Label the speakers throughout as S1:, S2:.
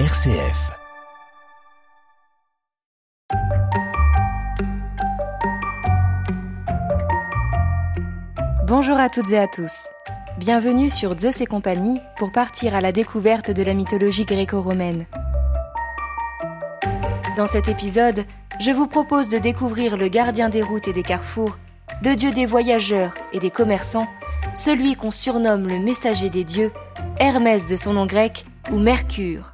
S1: RCF.
S2: Bonjour à toutes et à tous. Bienvenue sur Zeus et compagnie pour partir à la découverte de la mythologie gréco-romaine. Dans cet épisode, je vous propose de découvrir le gardien des routes et des carrefours, le dieu des voyageurs et des commerçants, celui qu'on surnomme le messager des dieux, Hermès de son nom grec ou Mercure.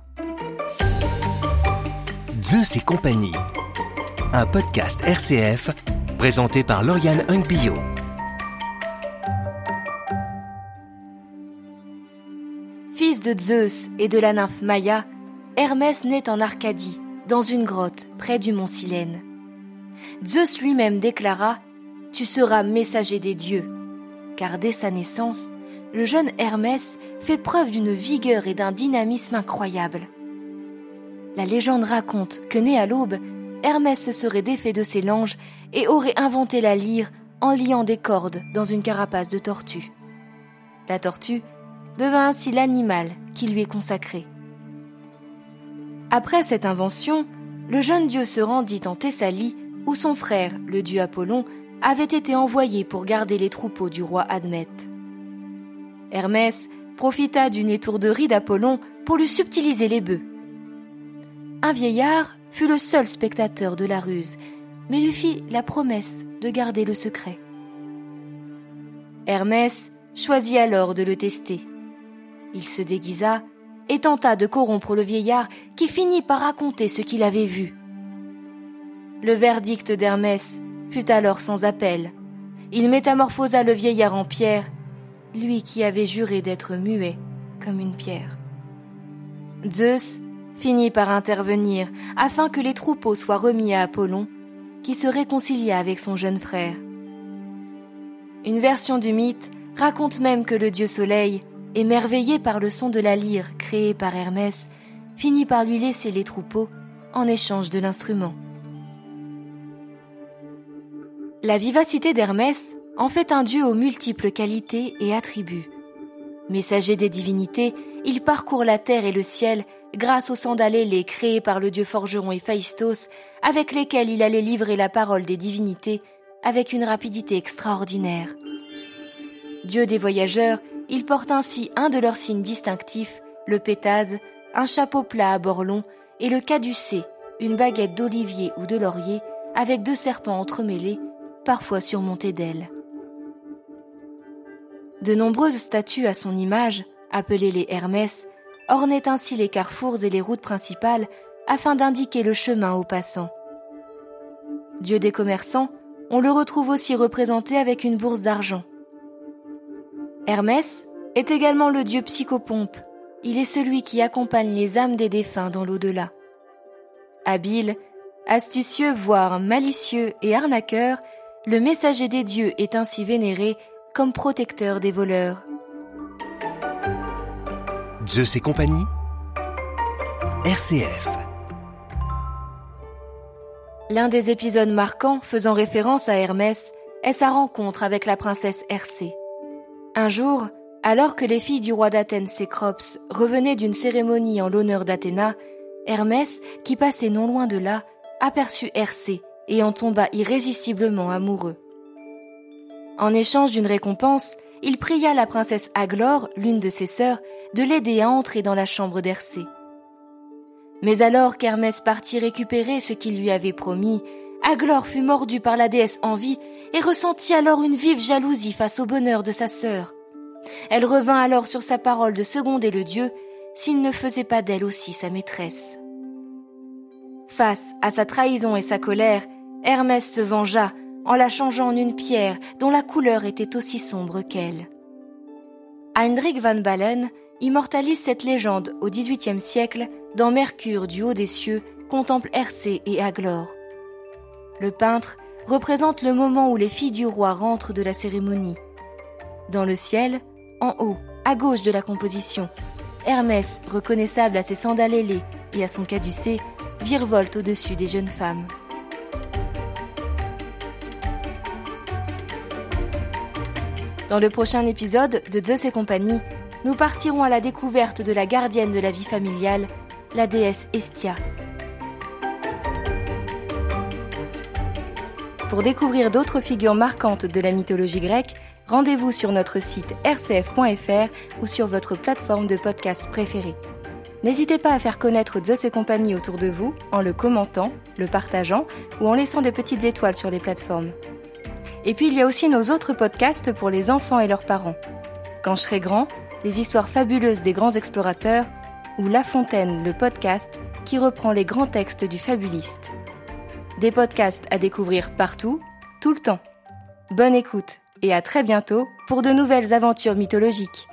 S1: Zeus et compagnie. Un podcast RCF présenté par Lauriane Hungbio.
S2: Fils de Zeus et de la nymphe Maya, Hermès naît en Arcadie, dans une grotte près du mont Silène. Zeus lui-même déclara Tu seras messager des dieux. Car dès sa naissance, le jeune Hermès fait preuve d'une vigueur et d'un dynamisme incroyables. La légende raconte que né à l'aube, Hermès se serait défait de ses langes et aurait inventé la lyre en liant des cordes dans une carapace de tortue. La tortue devint ainsi l'animal qui lui est consacré. Après cette invention, le jeune dieu se rendit en Thessalie où son frère, le dieu Apollon, avait été envoyé pour garder les troupeaux du roi Admète. Hermès profita d'une étourderie d'Apollon pour lui subtiliser les bœufs. Un vieillard fut le seul spectateur de la ruse, mais lui fit la promesse de garder le secret. Hermès choisit alors de le tester. Il se déguisa et tenta de corrompre le vieillard qui finit par raconter ce qu'il avait vu. Le verdict d'Hermès fut alors sans appel. Il métamorphosa le vieillard en pierre, lui qui avait juré d'être muet comme une pierre. Zeus finit par intervenir afin que les troupeaux soient remis à Apollon, qui se réconcilia avec son jeune frère. Une version du mythe raconte même que le dieu Soleil, émerveillé par le son de la lyre créée par Hermès, finit par lui laisser les troupeaux en échange de l'instrument. La vivacité d'Hermès en fait un dieu aux multiples qualités et attributs. Messager des divinités, il parcourt la terre et le ciel grâce aux sandales ailées créées par le dieu forgeron Héphaïstos, avec lesquels il allait livrer la parole des divinités avec une rapidité extraordinaire. Dieu des voyageurs, il porte ainsi un de leurs signes distinctifs, le pétase, un chapeau plat à bord long, et le caducé, une baguette d'olivier ou de laurier, avec deux serpents entremêlés, parfois surmontés d'ailes. De nombreuses statues à son image, appelées les Hermès, ornaient ainsi les carrefours et les routes principales afin d'indiquer le chemin aux passants. Dieu des commerçants, on le retrouve aussi représenté avec une bourse d'argent. Hermès est également le dieu psychopompe. Il est celui qui accompagne les âmes des défunts dans l'au-delà. Habile, astucieux, voire malicieux et arnaqueur, le messager des dieux est ainsi vénéré comme protecteur des voleurs.
S1: Zeus et compagnie. RCF.
S2: L'un des épisodes marquants faisant référence à Hermès est sa rencontre avec la princesse Hercé. Un jour, alors que les filles du roi d'Athènes Cécrops revenaient d'une cérémonie en l'honneur d'Athéna, Hermès, qui passait non loin de là, aperçut Hercé et en tomba irrésistiblement amoureux. En échange d'une récompense, il pria la princesse Aglore, l'une de ses sœurs, de l'aider à entrer dans la chambre d'Hercé. Mais alors qu'Hermès partit récupérer ce qu'il lui avait promis, Aglore fut mordue par la déesse Envie et ressentit alors une vive jalousie face au bonheur de sa sœur. Elle revint alors sur sa parole de seconder le dieu s'il ne faisait pas d'elle aussi sa maîtresse. Face à sa trahison et sa colère, Hermès se vengea en la changeant en une pierre dont la couleur était aussi sombre qu'elle. Heinrich van Balen immortalise cette légende au XVIIIe siècle dans Mercure du haut des cieux contemple Hercé et Aglore. Le peintre représente le moment où les filles du roi rentrent de la cérémonie. Dans le ciel, en haut, à gauche de la composition, Hermès, reconnaissable à ses sandales ailées et à son caducée, virevolte au-dessus des jeunes femmes. Dans le prochain épisode de Zeus et compagnie, nous partirons à la découverte de la gardienne de la vie familiale, la déesse Estia. Pour découvrir d'autres figures marquantes de la mythologie grecque, rendez-vous sur notre site rcf.fr ou sur votre plateforme de podcast préférée. N'hésitez pas à faire connaître Zeus et compagnie autour de vous en le commentant, le partageant ou en laissant des petites étoiles sur les plateformes. Et puis il y a aussi nos autres podcasts pour les enfants et leurs parents. Quand je serai grand, les histoires fabuleuses des grands explorateurs ou La Fontaine, le podcast qui reprend les grands textes du fabuliste. Des podcasts à découvrir partout, tout le temps. Bonne écoute et à très bientôt pour de nouvelles aventures mythologiques.